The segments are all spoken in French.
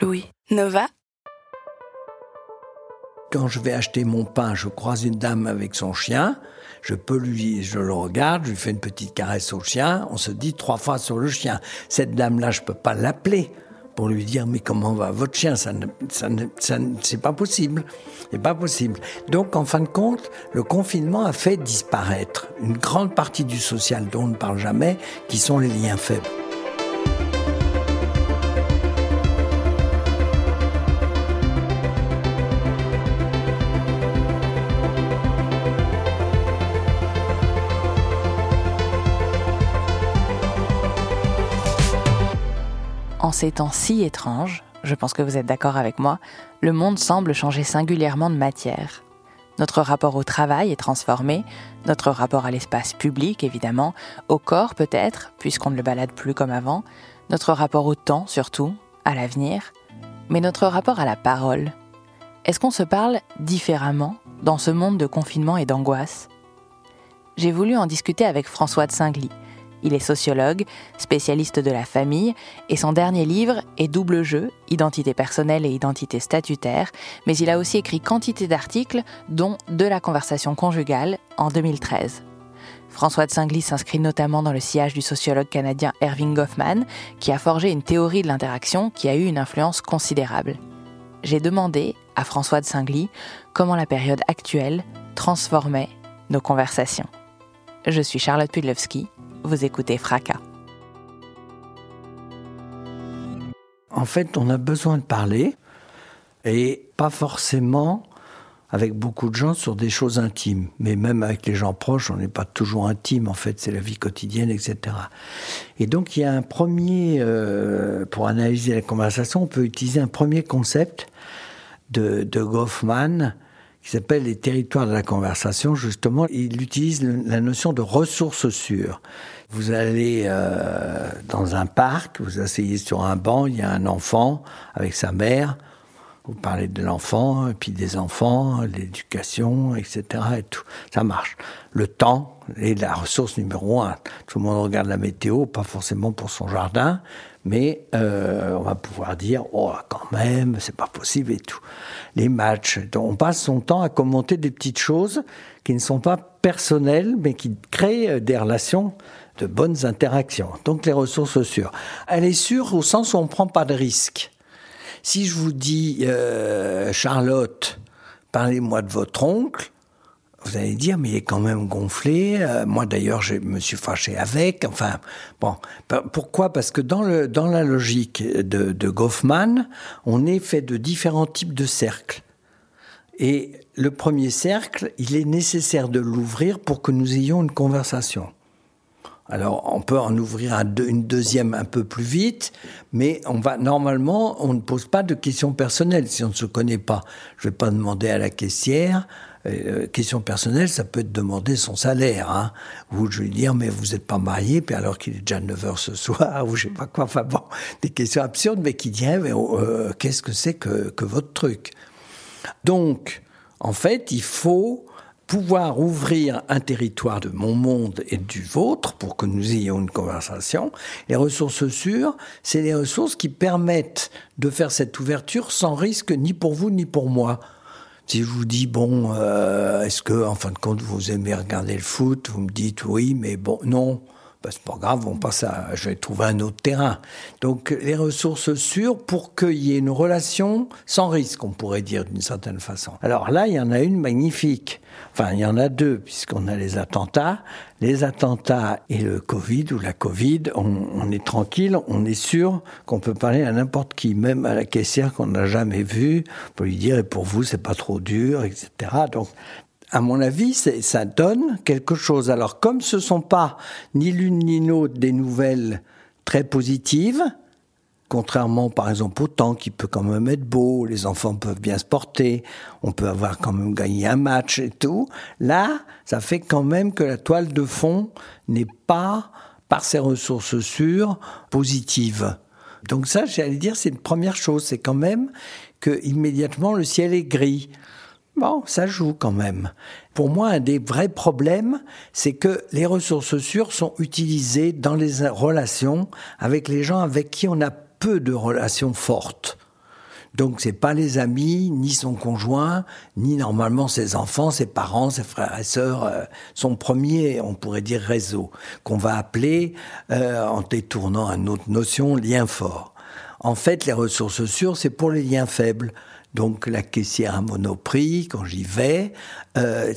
Louis. Nova Quand je vais acheter mon pain, je croise une dame avec son chien. Je peux lui, je le regarde, je lui fais une petite caresse au chien. On se dit trois fois sur le chien. Cette dame-là, je peux pas l'appeler pour lui dire mais comment va votre chien? Ça, ne, ça, ça c'est pas possible. C'est pas possible. Donc en fin de compte, le confinement a fait disparaître une grande partie du social dont on ne parle jamais, qui sont les liens faibles. Ces temps si étranges, je pense que vous êtes d'accord avec moi, le monde semble changer singulièrement de matière. Notre rapport au travail est transformé, notre rapport à l'espace public évidemment, au corps peut-être, puisqu'on ne le balade plus comme avant, notre rapport au temps surtout, à l'avenir, mais notre rapport à la parole. Est-ce qu'on se parle différemment dans ce monde de confinement et d'angoisse? J'ai voulu en discuter avec François de Singly. Il est sociologue, spécialiste de la famille, et son dernier livre est Double jeu, identité personnelle et identité statutaire, mais il a aussi écrit quantité d'articles, dont De la conversation conjugale en 2013. François de Singly s'inscrit notamment dans le sillage du sociologue canadien Erving Goffman, qui a forgé une théorie de l'interaction qui a eu une influence considérable. J'ai demandé à François de Singly comment la période actuelle transformait nos conversations. Je suis Charlotte Pudlowski, vous écoutez Fracas. En fait, on a besoin de parler et pas forcément avec beaucoup de gens sur des choses intimes. Mais même avec les gens proches, on n'est pas toujours intime. En fait, c'est la vie quotidienne, etc. Et donc, il y a un premier, euh, pour analyser la conversation, on peut utiliser un premier concept de, de Goffman qui s'appelle les territoires de la conversation. Justement, il utilise la notion de ressources sûres. Vous allez euh, dans un parc, vous asseyez sur un banc, il y a un enfant avec sa mère. Vous parlez de l'enfant, puis des enfants, l'éducation, etc. Ça marche. Le temps est la ressource numéro un. Tout le monde regarde la météo, pas forcément pour son jardin, mais euh, on va pouvoir dire, oh, quand même, c'est pas possible et tout. Les matchs, on passe son temps à commenter des petites choses qui ne sont pas personnelles, mais qui créent euh, des relations de bonnes interactions. Donc les ressources sûres. Elle est sûre au sens où on prend pas de risques. Si je vous dis, euh, Charlotte, parlez-moi de votre oncle, vous allez dire, mais il est quand même gonflé. Euh, moi, d'ailleurs, je me suis fâché avec. Enfin, bon. Pourquoi? Parce que dans, le, dans la logique de, de Goffman, on est fait de différents types de cercles. Et le premier cercle, il est nécessaire de l'ouvrir pour que nous ayons une conversation. Alors, on peut en ouvrir une deuxième un peu plus vite, mais on va normalement, on ne pose pas de questions personnelles si on ne se connaît pas. Je vais pas demander à la caissière. Euh, question personnelle, ça peut être demander son salaire, hein. Ou je vais dire, mais vous n'êtes pas marié, puis alors qu'il est déjà 9 heures ce soir, ou je sais pas quoi. Enfin bon, des questions absurdes, mais qui diraient, mais, euh, qu'est-ce que c'est que, que votre truc? Donc, en fait, il faut pouvoir ouvrir un territoire de mon monde et du vôtre pour que nous ayons une conversation. Les ressources sûres, c'est les ressources qui permettent de faire cette ouverture sans risque ni pour vous ni pour moi. Si je vous dis, bon, euh, est-ce que, en fin de compte, vous aimez regarder le foot Vous me dites oui, mais bon, non. Ben, c'est pas grave, on passe à, je vais trouver un autre terrain. Donc, les ressources sûres pour qu'il y ait une relation sans risque, on pourrait dire d'une certaine façon. Alors là, il y en a une magnifique. Enfin, il y en a deux, puisqu'on a les attentats. Les attentats et le Covid, ou la Covid, on, on est tranquille, on est sûr qu'on peut parler à n'importe qui, même à la caissière qu'on n'a jamais vue, pour lui dire, et pour vous, c'est pas trop dur, etc. Donc, à mon avis, ça donne quelque chose. Alors, comme ce sont pas ni l'une ni l'autre des nouvelles très positive, contrairement par exemple au temps qui peut quand même être beau, les enfants peuvent bien se porter, on peut avoir quand même gagné un match et tout. Là, ça fait quand même que la toile de fond n'est pas, par ses ressources sûres, positive. Donc ça, j'allais dire, c'est une première chose, c'est quand même que immédiatement le ciel est gris. Bon, ça joue quand même. Pour moi, un des vrais problèmes, c'est que les ressources sûres sont utilisées dans les relations avec les gens avec qui on a peu de relations fortes. Donc c'est pas les amis, ni son conjoint, ni normalement ses enfants, ses parents, ses frères et sœurs, euh, son premier, on pourrait dire réseau, qu'on va appeler, euh, en détournant une autre notion, lien fort. En fait, les ressources sûres, c'est pour les liens faibles. Donc la caissière à Monoprix, quand j'y vais, euh,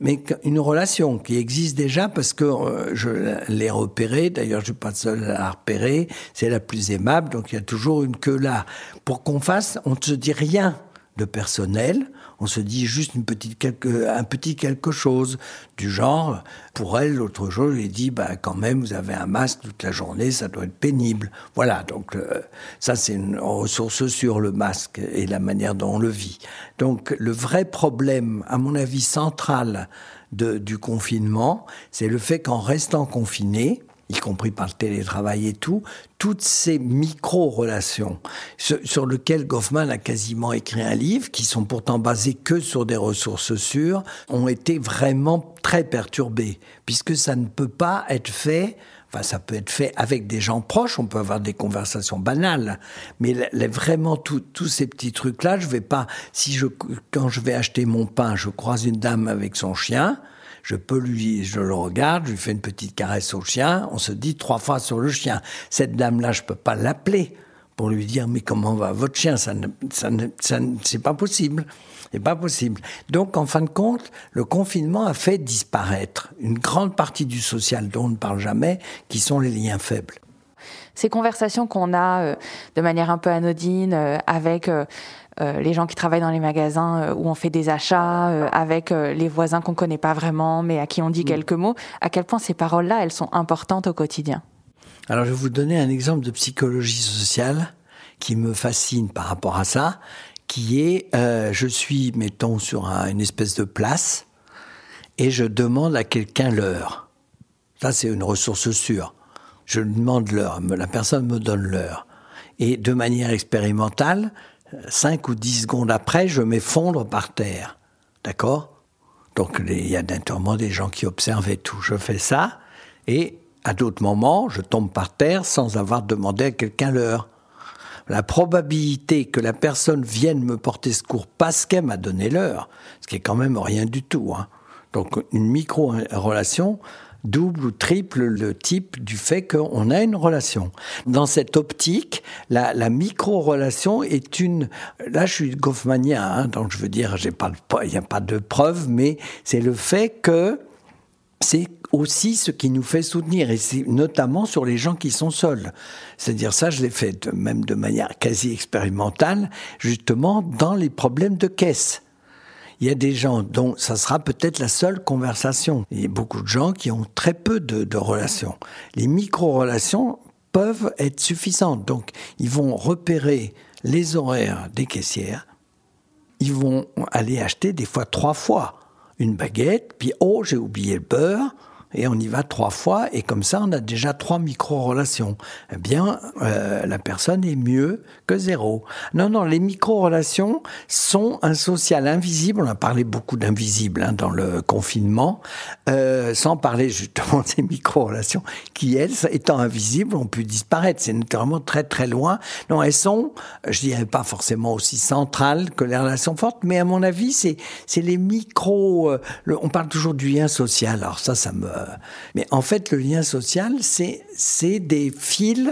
mais une relation qui existe déjà parce que euh, je l'ai repérée, d'ailleurs je suis pas seul à la repérer, c'est la plus aimable, donc il y a toujours une queue là. Pour qu'on fasse, on ne se dit rien de personnel, on se dit juste une petite quelque, un petit quelque chose du genre. Pour elle, l'autre jour, j'ai dit, bah, quand même, vous avez un masque toute la journée, ça doit être pénible. Voilà. Donc, euh, ça, c'est une ressource sur le masque et la manière dont on le vit. Donc, le vrai problème, à mon avis, central de, du confinement, c'est le fait qu'en restant confiné, y compris par le télétravail et tout, toutes ces micro-relations sur lesquelles Goffman a quasiment écrit un livre, qui sont pourtant basées que sur des ressources sûres, ont été vraiment très perturbées, puisque ça ne peut pas être fait Enfin, ça peut être fait avec des gens proches, on peut avoir des conversations banales, mais vraiment tous ces petits trucs-là, je vais pas. Si je quand je vais acheter mon pain, je croise une dame avec son chien, je peux lui, je le regarde, je lui fais une petite caresse au chien, on se dit trois fois sur le chien. Cette dame-là, je peux pas l'appeler pour lui dire mais comment va votre chien? Ça, ne, c'est pas possible. C'est pas possible. Donc, en fin de compte, le confinement a fait disparaître une grande partie du social dont on ne parle jamais, qui sont les liens faibles ces conversations qu'on a euh, de manière un peu anodine euh, avec euh, les gens qui travaillent dans les magasins euh, où on fait des achats, euh, avec les voisins qu'on connaît pas vraiment, mais à qui on dit mm. quelques mots, à quel point ces paroles-là, elles sont importantes au quotidien? Alors, je vais vous donner un exemple de psychologie sociale qui me fascine par rapport à ça, qui est, je suis, mettons, sur une espèce de place, et je demande à quelqu'un l'heure. Ça, c'est une ressource sûre. Je lui demande l'heure, la personne me donne l'heure. Et de manière expérimentale, 5 ou 10 secondes après, je m'effondre par terre. D'accord? Donc il y a naturellement des gens qui observent tout. Je fais ça et à d'autres moments, je tombe par terre sans avoir demandé à quelqu'un l'heure. La probabilité que la personne vienne me porter secours parce qu'elle m'a donné l'heure, ce qui est quand même rien du tout. Hein. Donc une micro-relation, double ou triple le type du fait qu'on a une relation. Dans cette optique, la, la micro-relation est une... Là, je suis goffmanien, hein, donc je veux dire, il n'y a pas de preuve, mais c'est le fait que c'est aussi ce qui nous fait soutenir, et notamment sur les gens qui sont seuls. C'est-à-dire ça, je l'ai fait même de manière quasi expérimentale, justement dans les problèmes de caisse il y a des gens dont ça sera peut-être la seule conversation. Il y a beaucoup de gens qui ont très peu de, relations. Les micro-relations peuvent être suffisantes. Donc, ils vont repérer les horaires des caissières. Ils vont aller acheter des fois trois fois une baguette, puis oh, j'ai oublié le beurre et on y va trois fois, et comme ça, on a déjà trois micro-relations. Eh bien, euh, la personne est mieux que zéro. Non, non, les micro-relations sont un social invisible. On a parlé beaucoup d'invisible hein, dans le confinement, euh, sans parler justement des micro-relations qui, elles, étant invisibles, ont pu disparaître. C'est naturellement très très loin. Non, elles sont, je dirais pas forcément aussi centrales que les relations fortes, mais à mon avis, c'est les micro. Euh, on parle toujours du lien social. Alors ça, ça me mais en fait, le lien social, c'est des fils.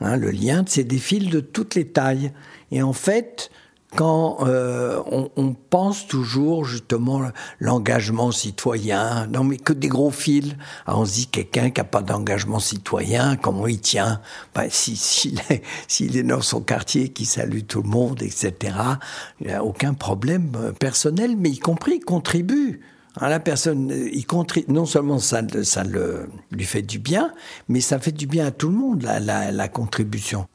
Hein, le lien, c'est des fils de toutes les tailles. Et en fait, quand euh, on, pense toujours justement l'engagement citoyen, non mais que des gros fils. Alors on se dit quelqu'un qui n'a pas d'engagement citoyen, comment il tient? Ben, S'il si, est, est, dans son quartier, qui salue tout le monde, etc., il n'a aucun problème euh, personnel, mais y compris il contribue Hein, la personne, il non seulement ça, ça le, lui fait du bien, mais ça fait du bien à tout le monde, la, la, contribution.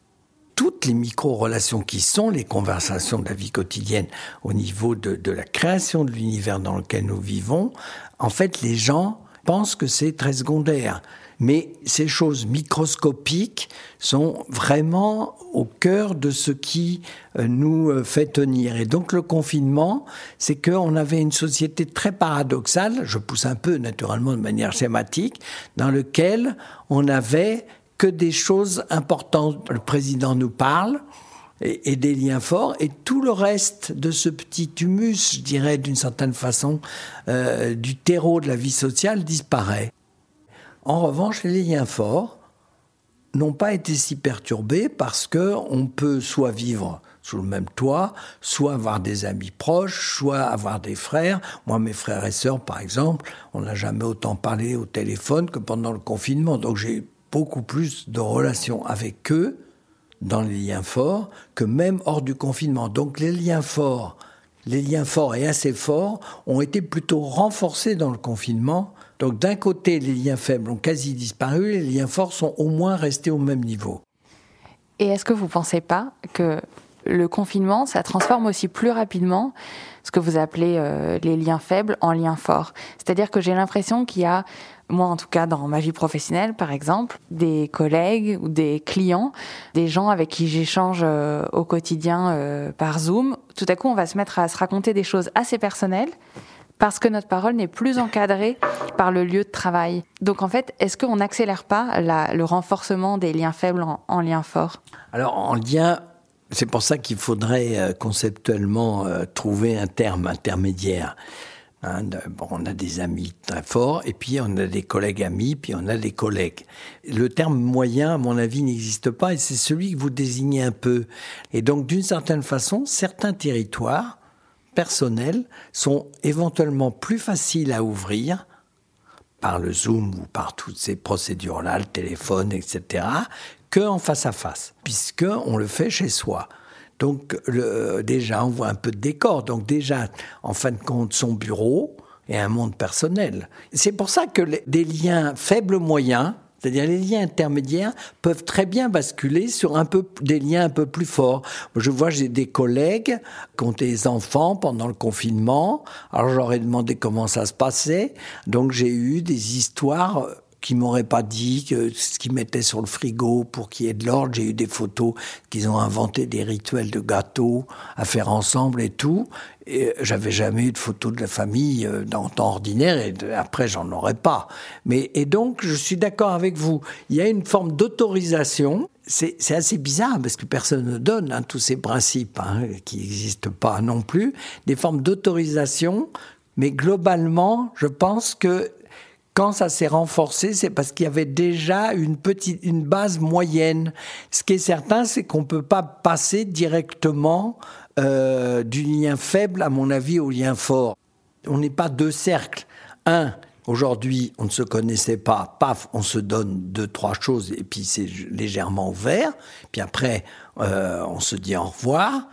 Toutes les micro-relations qui sont les conversations de la vie quotidienne au niveau de la création de l'univers dans lequel nous vivons, en fait, les gens pensent que c'est très secondaire mais ces choses microscopiques sont vraiment au cœur de ce qui euh, nous euh, fait tenir. Et donc le confinement, c'est qu'on avait une société très paradoxale, je pousse un peu naturellement de manière schématique, dans lequel on n'avait que des choses importantes. Le président nous parle, et, des liens forts, et tout le reste de ce petit humus, je dirais d'une certaine façon, euh, du terreau de la vie sociale disparaît. En revanche, les liens forts n'ont pas été si perturbés parce que on peut soit vivre sous le même toit, soit avoir des amis proches, soit avoir des frères. Moi, mes frères et sœurs, par exemple, on n'a jamais autant parlé au téléphone que pendant le confinement. Donc j'ai beaucoup plus de relations avec eux dans les liens forts que même hors du confinement. Donc les liens forts, les liens forts et assez forts ont été plutôt renforcés dans le confinement donc d'un côté, les liens faibles ont quasi disparu, les liens forts sont au moins restés au même niveau. Et est-ce que vous ne pensez pas que le confinement, ça transforme aussi plus rapidement ce que vous appelez euh, les liens faibles en liens forts? C'est-à-dire que j'ai l'impression qu'il y a, moi en tout cas dans ma vie professionnelle par exemple, des collègues ou des clients, des gens avec qui j'échange euh, au quotidien euh, par Zoom, tout à coup on va se mettre à se raconter des choses assez personnelles parce que notre parole n'est plus encadrée par le lieu de travail. Donc en fait, est-ce qu'on n'accélère pas le renforcement des liens faibles en, liens forts? Alors en lien, c'est pour ça qu'il faudrait euh, conceptuellement euh, trouver un terme intermédiaire. Hein, bon, on a des amis très forts, et puis on a des collègues amis, puis on a des collègues. Le terme moyen, à mon avis, n'existe pas, et c'est celui que vous désignez un peu. Et donc, d'une certaine façon, certains territoires personnels sont éventuellement plus faciles à ouvrir par le Zoom ou par toutes ces procédures-là, le téléphone, etc., qu'en face à face, puisque on le fait chez soi. Donc déjà, on voit un peu de décor. Donc déjà, en fin de compte, son bureau est un monde personnel. C'est pour ça que des liens faibles moyens c'est-à-dire les liens intermédiaires peuvent très bien basculer sur un peu des liens un peu plus forts. Je vois j'ai des collègues qui ont des enfants pendant le confinement. Alors j'aurais demandé comment ça se passait. Donc j'ai eu des histoires qui m'auraient pas dit ce qu'ils mettaient sur le frigo pour qu'il y ait de l'ordre. J'ai eu des photos qu'ils ont inventé des rituels de gâteaux à faire ensemble et tout. Et j'avais jamais eu de photos de la famille euh, dans temps ordinaire et après j'en aurais pas. Mais et donc je suis d'accord avec vous. Il y a une forme d'autorisation. C'est assez bizarre parce que personne ne donne hein, tous ces principes hein, qui n'existent pas non plus. Des formes d'autorisation, mais globalement, je pense que quand ça s'est renforcé, c'est parce qu'il y avait déjà une petite, une base moyenne. Ce qui est certain, c'est qu'on peut pas passer directement euh, du lien faible, à mon avis, au lien fort. On n'est pas deux cercles. Un, aujourd'hui, on ne se connaissait pas, paf, on se donne deux, trois choses, et puis c'est légèrement ouvert. Puis après, euh, on se dit au revoir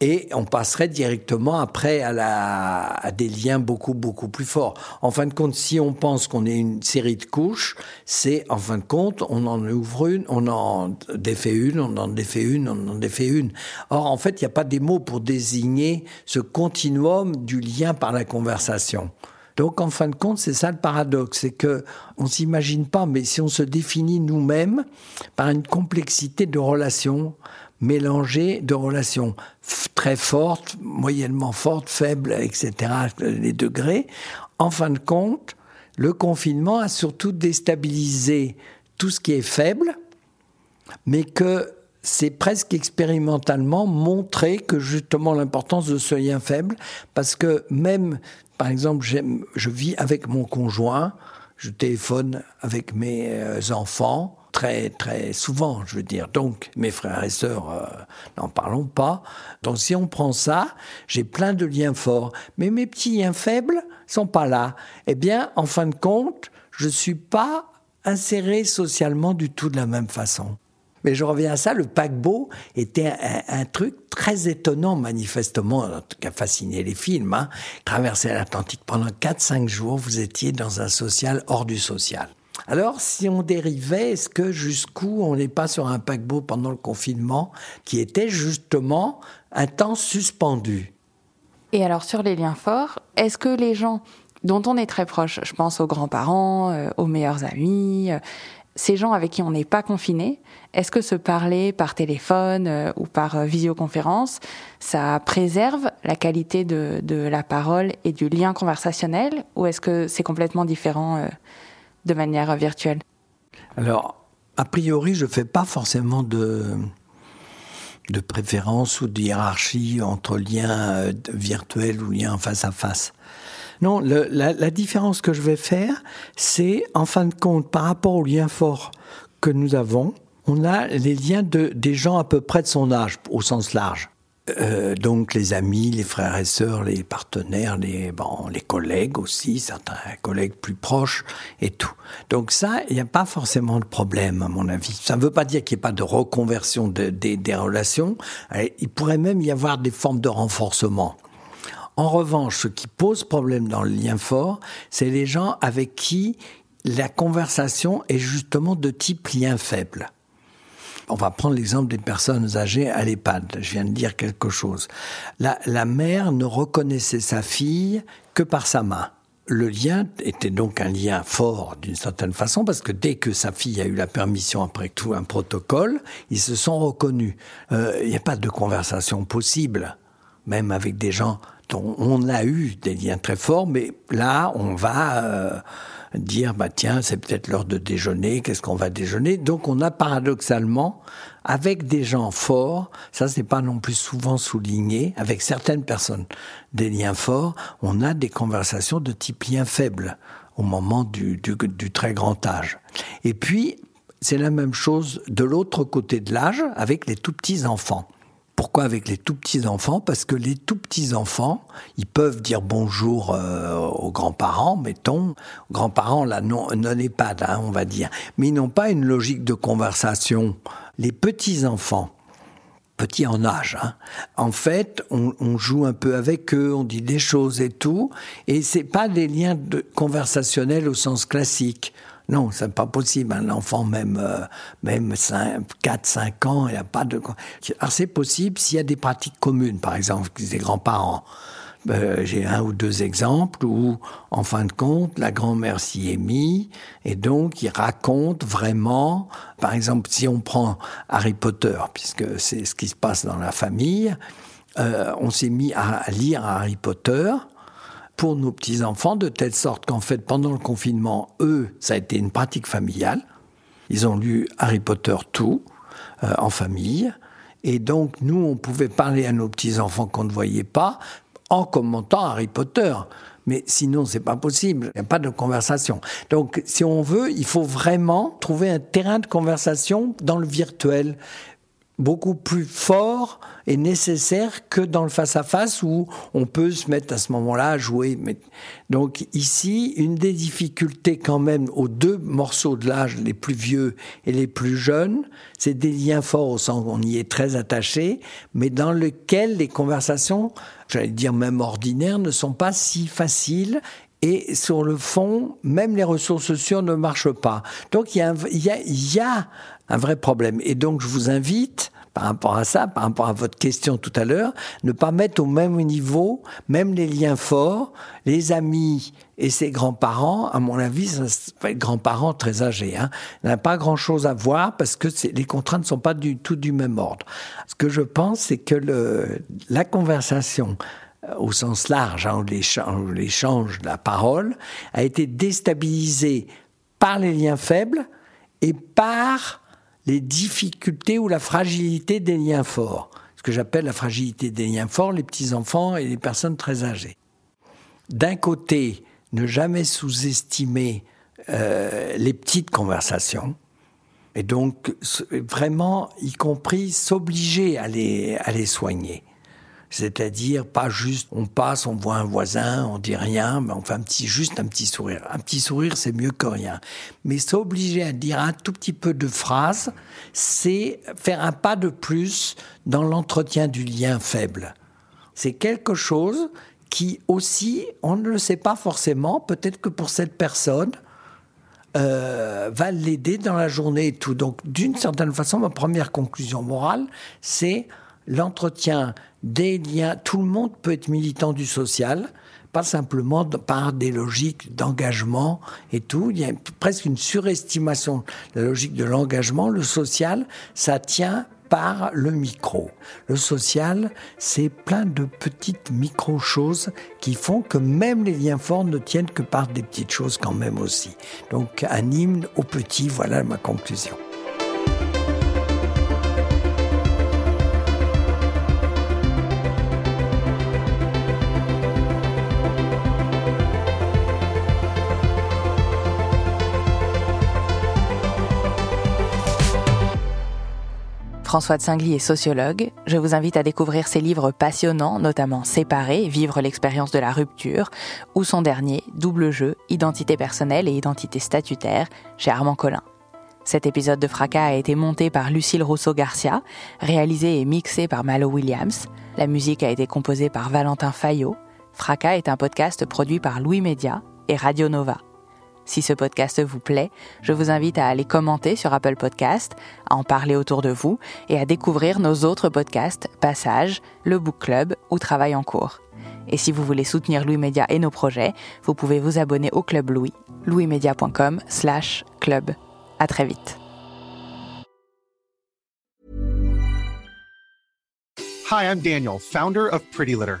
et on passerait directement après à, des liens beaucoup beaucoup plus forts. En fin de compte, si on pense qu'on est une série de couches, c'est en fin de compte, on en ouvre une, on en défait une, on en défait une, on en défait une. Or, en fait, il n'y a pas des mots pour désigner ce continuum du lien par la conversation. Donc, en fin de compte, c'est ça le paradoxe, c'est que on s'imagine pas, mais si on se définit nous-mêmes par une complexité de relations, mélangé de relations très fortes, moyennement fortes, faibles, etc., les degrés. En fin de compte, le confinement a surtout déstabilisé tout ce qui est faible, mais que c'est presque expérimentalement montré que justement l'importance de ce lien faible, parce que même, par exemple, je vis avec mon conjoint, je téléphone avec mes euh, enfants, très très souvent, je veux dire. Donc mes frères et sœurs, euh, n'en parlons pas. Donc si on prend ça, j'ai plein de liens forts, mais mes petits liens faibles sont pas là. Eh bien, en fin de compte, je suis pas inséré socialement du tout de la même façon. Mais je reviens à ça, le paquebot était un, truc très étonnant, manifestement, qui a fasciné les films. Hein. Traverser l'Atlantique pendant 4-5 jours, vous étiez dans un social hors du social. Alors, si on dérivait, est-ce que jusqu'où on n'est pas sur un paquebot pendant le confinement qui était justement un temps suspendu? Et alors, sur les liens forts, est-ce que les gens dont on est très proche, je pense aux grands-parents, euh, aux meilleurs amis, euh, ces gens avec qui on n'est pas confiné, est-ce que se parler par téléphone euh, ou par visioconférence, ça préserve la qualité de, de, la parole et du lien conversationnel ou est-ce que c'est complètement différent de manière virtuelle Alors, a priori, je ne fais pas forcément de, de préférence ou de hiérarchie entre liens virtuels ou liens face à face. Non, la, différence que je vais faire, c'est en fin de compte, par rapport aux liens forts que nous avons, on a les liens de, des gens à peu près de son âge, au sens large. Euh, donc les amis, les frères et sœurs, les partenaires, les, bon, les collègues aussi, certains collègues plus proches et tout. Donc ça, il n'y a pas forcément de problème à mon avis. Ça ne veut pas dire qu'il n'y ait pas de reconversion des relations. Il pourrait même y avoir des formes de renforcement. En revanche, ce qui pose problème dans le lien fort, c'est les gens avec qui la conversation est justement de type lien faible. On va prendre l'exemple des personnes âgées à l'EHPAD. Je viens de dire quelque chose. La, mère ne reconnaissait sa fille que par sa main. Le lien était donc un lien fort d'une certaine façon parce que dès que sa fille a eu la permission après tout un protocole, ils se sont reconnus. Euh, il n'y a pas de conversation possible, même avec des gens on, a eu des liens très forts, mais là, on va euh, dire, bah tiens, c'est peut-être l'heure de déjeuner, qu'est-ce qu'on va déjeuner? Donc on a paradoxalement, avec des gens forts, ça c'est pas non plus souvent souligné, avec certaines personnes, des liens forts, on a des conversations de type lien faible au moment du, du très grand âge. Et puis, c'est la même chose de l'autre côté de l'âge avec les tout petits enfants. Pourquoi avec les tout petits enfants? Parce que les tout petits enfants, ils peuvent dire bonjour euh, aux grands-parents, mettons, grands-parents là non non hein, on va dire, mais ils n'ont pas une logique de conversation. Les petits enfants, petits en âge. Hein. En fait, on, joue un peu avec eux, on dit des choses et tout, et c'est pas des liens conversationnels au sens classique. Non, c'est pas possible. Un enfant, même, euh, même 4, 5 ans, il n'y a pas de. Alors, c'est possible s'il y a des pratiques communes, par exemple, des grands-parents. Euh, j'ai un ou deux exemples où, en fin de compte, la grand-mère s'y est mise et donc il raconte vraiment, par exemple, si on prend Harry Potter, puisque c'est ce qui se passe dans la famille, euh, on s'est mis à lire Harry Potter pour nos petits-enfants, de telle sorte qu'en fait, pendant le confinement, eux, ça a été une pratique familiale. Ils ont lu Harry Potter tout, euh, en famille. Et donc, nous, on pouvait parler à nos petits-enfants qu'on ne voyait pas en commentant Harry Potter. Mais sinon, c'est pas possible. Il n'y a pas de conversation. Donc, si on veut, il faut vraiment trouver un terrain de conversation dans le virtuel beaucoup plus fort et nécessaire que dans le face-à-face où on peut se mettre à ce moment-là à jouer. Donc ici, une des difficultés quand même aux deux morceaux de l'âge, les plus vieux et les plus jeunes, c'est des liens forts au sens on y est très attaché, mais dans lequel les conversations, j'allais dire même ordinaires, ne sont pas si faciles et sur le fond, même les ressources sociales ne marchent pas. Donc il y a, un vrai problème. Et donc je vous invite par rapport à ça, par rapport à votre question tout à l'heure, ne pas mettre au même niveau, même les liens forts, les amis et ses grands-parents, à mon avis, ça être grands-parents très âgés. Hein. N'a pas grand-chose à voir parce que les contraintes ne sont pas du tout du même ordre. Ce que je pense, c'est que la conversation au sens large, hein, l'échange de la parole, a été déstabilisée par les liens faibles et par les difficultés ou la fragilité des liens forts. Ce que j'appelle la fragilité des liens forts, les petits-enfants et les personnes très âgées. D'un côté, ne jamais sous-estimer euh, les petites conversations, et donc vraiment, y compris s'obliger à les soigner. C'est-à-dire pas juste on passe, on voit un voisin, on dit rien, mais on fait un petit, juste un petit sourire. Un petit sourire, c'est mieux que rien. Mais s'obliger à dire un tout petit peu de phrases, c'est faire un pas de plus dans l'entretien du lien faible. C'est quelque chose qui aussi, on ne le sait pas forcément, peut-être que pour cette personne, euh, va l'aider dans la journée et tout. Donc, d'une certaine façon, ma première conclusion morale, c'est l'entretien des liens. Tout le monde peut être militant du social, pas simplement par des logiques d'engagement et tout. Il y a presque une surestimation de la logique de l'engagement. Le social, ça tient par le micro. Le social, c'est plein de petites micro-choses qui font que même les liens forts ne tiennent que par des petites choses quand même aussi. Donc un hymne au petit, voilà ma conclusion. François de Singly est sociologue. Je vous invite à découvrir ses livres passionnants, notamment Séparer, Vivre l'expérience de la rupture, ou son dernier, Double jeu, Identité personnelle et identité statutaire, chez Armand Collin. Cet épisode de Fracas a été monté par Lucille Rousseau-Garcia, réalisé et mixé par Malo Williams. La musique a été composée par Valentin Fayot. Fracas est un podcast produit par Louis Média et Radio Nova. Si ce podcast vous plaît, je vous invite à aller commenter sur Apple Podcast, à en parler autour de vous et à découvrir nos autres podcasts Passage, le Book Club ou Travail en cours. Et si vous voulez soutenir Louis Média et nos projets, vous pouvez vous abonner au Club Louis, louismedia.com slash club. À très vite. Hi, I'm Daniel, founder of Pretty Litter.